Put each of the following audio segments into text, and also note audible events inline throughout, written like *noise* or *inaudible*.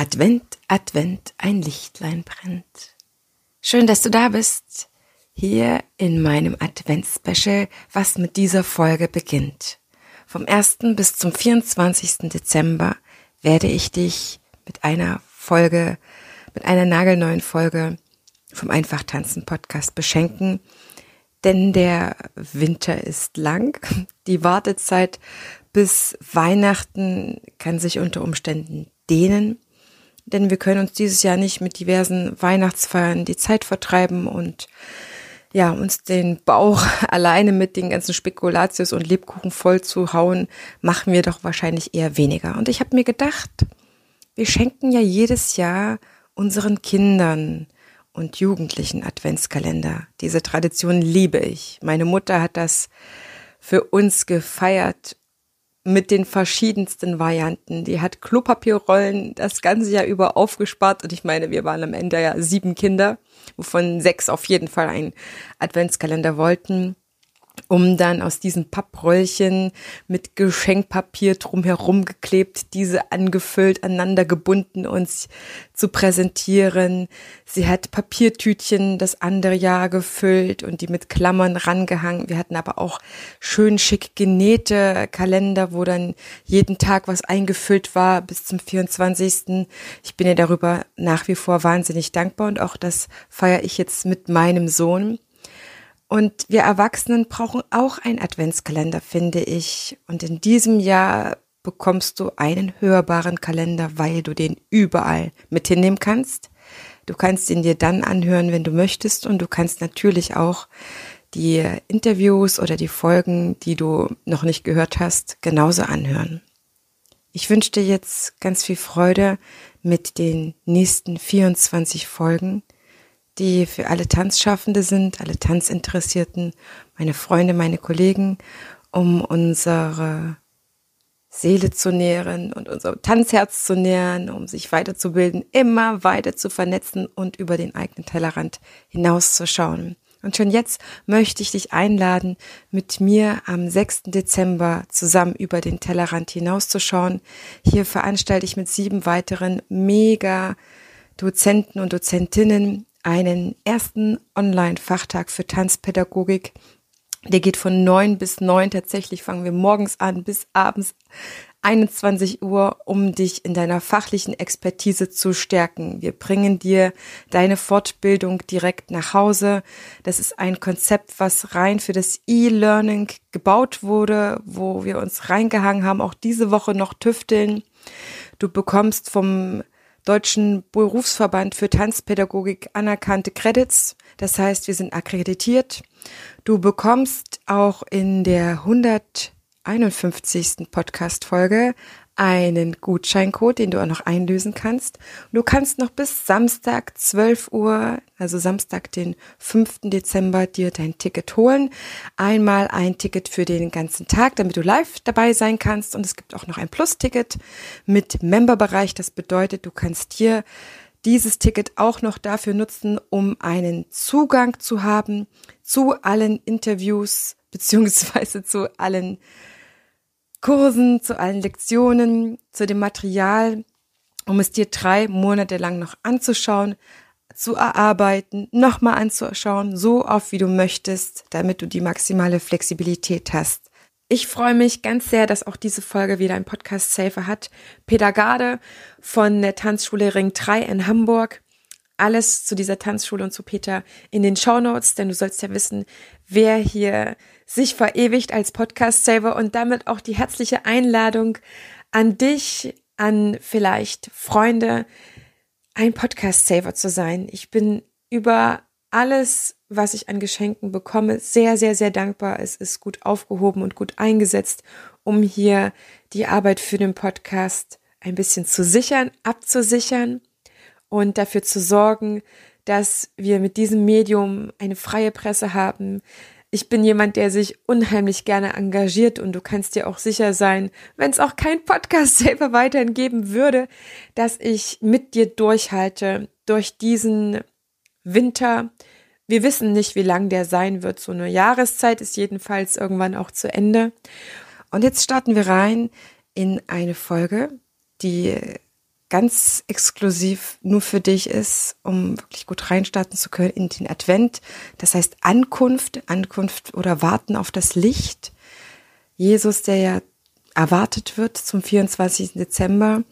Advent, Advent, ein Lichtlein brennt. Schön, dass du da bist, hier in meinem Adventspecial, was mit dieser Folge beginnt. Vom 1. bis zum 24. Dezember werde ich dich mit einer Folge, mit einer nagelneuen Folge vom Einfach Tanzen Podcast beschenken, denn der Winter ist lang. Die Wartezeit bis Weihnachten kann sich unter Umständen dehnen denn wir können uns dieses Jahr nicht mit diversen Weihnachtsfeiern die Zeit vertreiben und ja, uns den Bauch *laughs* alleine mit den ganzen Spekulatius und Lebkuchen voll zu hauen, machen wir doch wahrscheinlich eher weniger. Und ich habe mir gedacht, wir schenken ja jedes Jahr unseren Kindern und Jugendlichen Adventskalender. Diese Tradition liebe ich. Meine Mutter hat das für uns gefeiert mit den verschiedensten Varianten. Die hat Klopapierrollen das ganze Jahr über aufgespart und ich meine, wir waren am Ende ja sieben Kinder, wovon sechs auf jeden Fall einen Adventskalender wollten um dann aus diesen Pappröllchen mit Geschenkpapier drumherum geklebt, diese angefüllt, aneinander gebunden uns zu präsentieren. Sie hat Papiertütchen das andere Jahr gefüllt und die mit Klammern rangehangen. Wir hatten aber auch schön schick genähte Kalender, wo dann jeden Tag was eingefüllt war bis zum 24. Ich bin ihr darüber nach wie vor wahnsinnig dankbar und auch das feiere ich jetzt mit meinem Sohn. Und wir Erwachsenen brauchen auch einen Adventskalender, finde ich. Und in diesem Jahr bekommst du einen hörbaren Kalender, weil du den überall mit hinnehmen kannst. Du kannst ihn dir dann anhören, wenn du möchtest. Und du kannst natürlich auch die Interviews oder die Folgen, die du noch nicht gehört hast, genauso anhören. Ich wünsche dir jetzt ganz viel Freude mit den nächsten 24 Folgen die für alle Tanzschaffende sind, alle Tanzinteressierten, meine Freunde, meine Kollegen, um unsere Seele zu nähren und unser Tanzherz zu nähren, um sich weiterzubilden, immer weiter zu vernetzen und über den eigenen Tellerrand hinauszuschauen. Und schon jetzt möchte ich dich einladen, mit mir am 6. Dezember zusammen über den Tellerrand hinauszuschauen. Hier veranstalte ich mit sieben weiteren mega Dozenten und Dozentinnen einen ersten Online-Fachtag für Tanzpädagogik. Der geht von neun bis neun. Tatsächlich fangen wir morgens an bis abends 21 Uhr, um dich in deiner fachlichen Expertise zu stärken. Wir bringen dir deine Fortbildung direkt nach Hause. Das ist ein Konzept, was rein für das E-Learning gebaut wurde, wo wir uns reingehangen haben, auch diese Woche noch tüfteln. Du bekommst vom Deutschen Berufsverband für Tanzpädagogik anerkannte Credits. Das heißt, wir sind akkreditiert. Du bekommst auch in der 151. Podcast-Folge einen Gutscheincode, den du auch noch einlösen kannst. du kannst noch bis Samstag 12 Uhr, also Samstag den 5. Dezember, dir dein Ticket holen. Einmal ein Ticket für den ganzen Tag, damit du live dabei sein kannst. Und es gibt auch noch ein Plus-Ticket mit Memberbereich. Das bedeutet, du kannst hier dieses Ticket auch noch dafür nutzen, um einen Zugang zu haben zu allen Interviews *laughs* beziehungsweise zu allen Kursen, zu allen Lektionen, zu dem Material, um es dir drei Monate lang noch anzuschauen, zu erarbeiten, nochmal anzuschauen, so oft wie du möchtest, damit du die maximale Flexibilität hast. Ich freue mich ganz sehr, dass auch diese Folge wieder ein Podcast-Safer hat. Peter Garde von der Tanzschule Ring 3 in Hamburg alles zu dieser Tanzschule und zu Peter in den Show Notes, denn du sollst ja wissen, wer hier sich verewigt als Podcast-Saver und damit auch die herzliche Einladung an dich, an vielleicht Freunde, ein Podcast-Saver zu sein. Ich bin über alles, was ich an Geschenken bekomme, sehr, sehr, sehr dankbar. Es ist gut aufgehoben und gut eingesetzt, um hier die Arbeit für den Podcast ein bisschen zu sichern, abzusichern und dafür zu sorgen, dass wir mit diesem Medium eine freie Presse haben. Ich bin jemand, der sich unheimlich gerne engagiert und du kannst dir auch sicher sein, wenn es auch kein Podcast *laughs* selber weiterhin geben würde, dass ich mit dir durchhalte durch diesen Winter. Wir wissen nicht, wie lang der sein wird. So eine Jahreszeit ist jedenfalls irgendwann auch zu Ende. Und jetzt starten wir rein in eine Folge, die ganz exklusiv nur für dich ist, um wirklich gut reinstarten zu können in den Advent. Das heißt Ankunft, Ankunft oder Warten auf das Licht. Jesus, der ja erwartet wird zum 24. Dezember,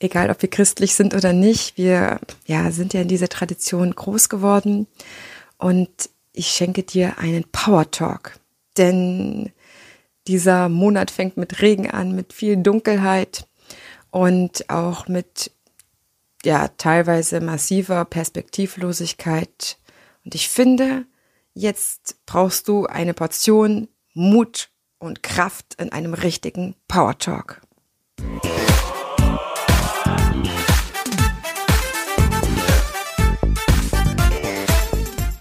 egal ob wir christlich sind oder nicht, wir ja, sind ja in dieser Tradition groß geworden und ich schenke dir einen Power Talk, denn dieser Monat fängt mit Regen an, mit viel Dunkelheit und auch mit ja teilweise massiver Perspektivlosigkeit. Und ich finde, jetzt brauchst du eine Portion Mut und Kraft in einem richtigen Power Talk.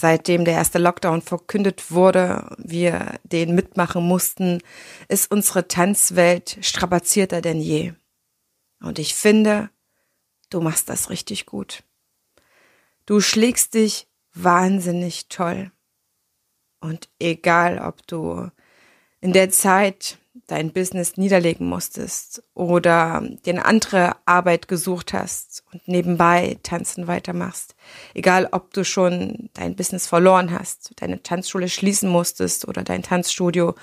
seitdem der erste Lockdown verkündet wurde, wir den mitmachen mussten, ist unsere Tanzwelt strapazierter denn je. Und ich finde, du machst das richtig gut. Du schlägst dich wahnsinnig toll. Und egal, ob du in der Zeit dein Business niederlegen musstest oder dir eine andere Arbeit gesucht hast und nebenbei tanzen weitermachst. Egal, ob du schon dein Business verloren hast, deine Tanzschule schließen musstest oder dein Tanzstudio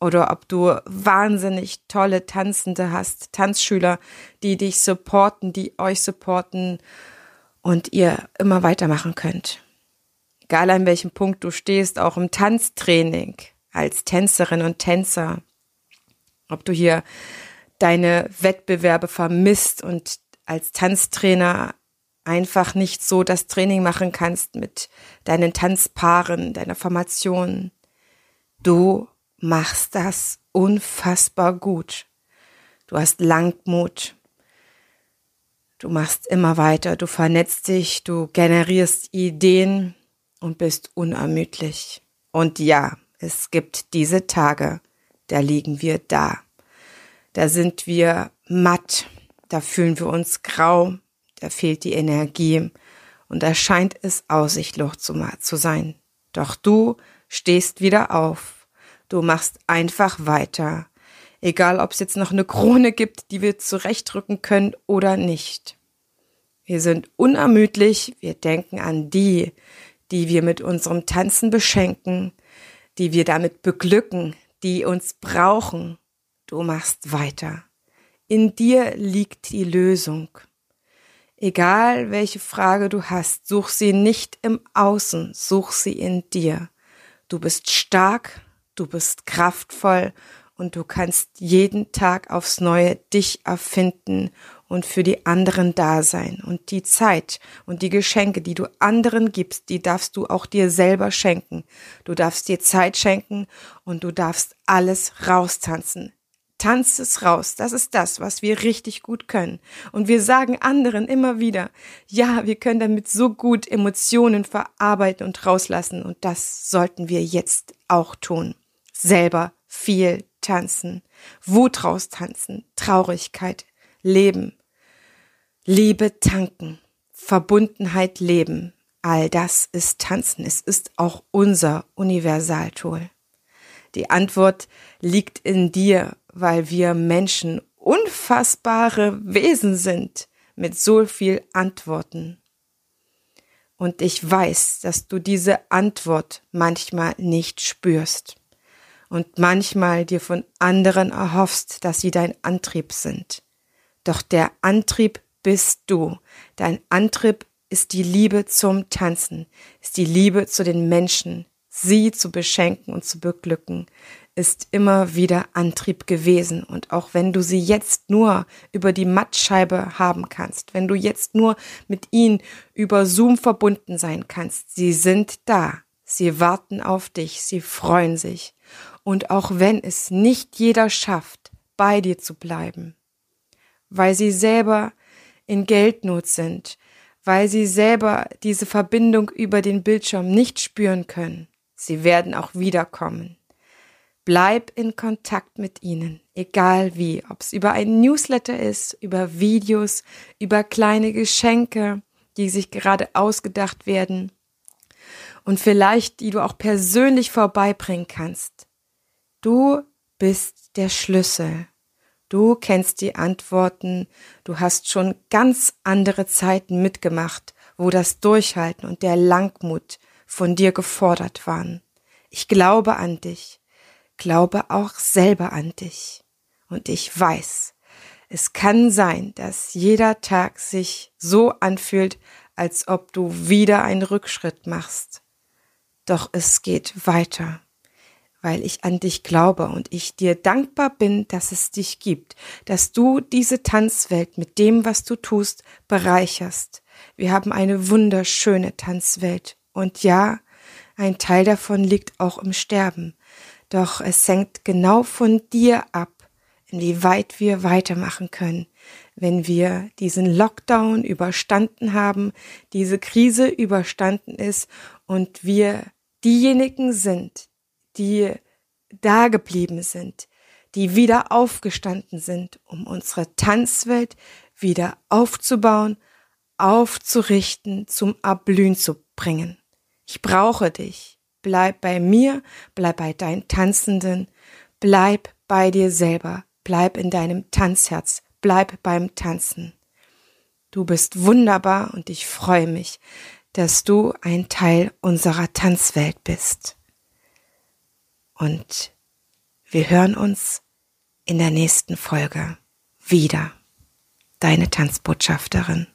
oder ob du wahnsinnig tolle Tanzende hast, Tanzschüler, die dich supporten, die euch supporten und ihr immer weitermachen könnt. Egal an welchem Punkt du stehst, auch im Tanztraining als Tänzerin und Tänzer ob du hier deine Wettbewerbe vermisst und als Tanztrainer einfach nicht so das Training machen kannst mit deinen Tanzpaaren, deiner Formation. Du machst das unfassbar gut. Du hast Langmut. Du machst immer weiter. Du vernetzt dich. Du generierst Ideen und bist unermüdlich. Und ja, es gibt diese Tage, da liegen wir da. Da sind wir matt, da fühlen wir uns grau, da fehlt die Energie und da scheint es aussichtlos zu sein. Doch du stehst wieder auf. Du machst einfach weiter. Egal, ob es jetzt noch eine Krone gibt, die wir zurechtrücken können oder nicht. Wir sind unermüdlich, wir denken an die, die wir mit unserem Tanzen beschenken, die wir damit beglücken, die uns brauchen. Du machst weiter. In dir liegt die Lösung. Egal welche Frage du hast, such sie nicht im Außen, such sie in dir. Du bist stark, du bist kraftvoll und du kannst jeden Tag aufs Neue dich erfinden und für die anderen da sein. Und die Zeit und die Geschenke, die du anderen gibst, die darfst du auch dir selber schenken. Du darfst dir Zeit schenken und du darfst alles raustanzen. Tanz es raus. Das ist das, was wir richtig gut können. Und wir sagen anderen immer wieder, ja, wir können damit so gut Emotionen verarbeiten und rauslassen. Und das sollten wir jetzt auch tun. Selber viel tanzen. Wut raustanzen. Traurigkeit leben. Liebe tanken, Verbundenheit leben, all das ist Tanzen. Es ist auch unser Universaltool. Die Antwort liegt in dir, weil wir Menschen unfassbare Wesen sind mit so viel Antworten. Und ich weiß, dass du diese Antwort manchmal nicht spürst und manchmal dir von anderen erhoffst, dass sie dein Antrieb sind. Doch der Antrieb bist du. Dein Antrieb ist die Liebe zum Tanzen, ist die Liebe zu den Menschen, sie zu beschenken und zu beglücken, ist immer wieder Antrieb gewesen. Und auch wenn du sie jetzt nur über die Mattscheibe haben kannst, wenn du jetzt nur mit ihnen über Zoom verbunden sein kannst, sie sind da. Sie warten auf dich, sie freuen sich. Und auch wenn es nicht jeder schafft, bei dir zu bleiben, weil sie selber in Geldnot sind, weil sie selber diese Verbindung über den Bildschirm nicht spüren können. Sie werden auch wiederkommen. Bleib in Kontakt mit ihnen, egal wie, ob es über ein Newsletter ist, über Videos, über kleine Geschenke, die sich gerade ausgedacht werden und vielleicht die du auch persönlich vorbeibringen kannst. Du bist der Schlüssel. Du kennst die Antworten, du hast schon ganz andere Zeiten mitgemacht, wo das Durchhalten und der Langmut von dir gefordert waren. Ich glaube an dich, glaube auch selber an dich. Und ich weiß, es kann sein, dass jeder Tag sich so anfühlt, als ob du wieder einen Rückschritt machst. Doch es geht weiter weil ich an dich glaube und ich dir dankbar bin, dass es dich gibt, dass du diese Tanzwelt mit dem, was du tust, bereicherst. Wir haben eine wunderschöne Tanzwelt und ja, ein Teil davon liegt auch im Sterben. Doch es hängt genau von dir ab, inwieweit wir weitermachen können, wenn wir diesen Lockdown überstanden haben, diese Krise überstanden ist und wir diejenigen sind, die da geblieben sind, die wieder aufgestanden sind, um unsere Tanzwelt wieder aufzubauen, aufzurichten, zum Erblühen zu bringen. Ich brauche dich. Bleib bei mir, bleib bei deinen Tanzenden, bleib bei dir selber, bleib in deinem Tanzherz, bleib beim Tanzen. Du bist wunderbar und ich freue mich, dass du ein Teil unserer Tanzwelt bist. Und wir hören uns in der nächsten Folge wieder. Deine Tanzbotschafterin.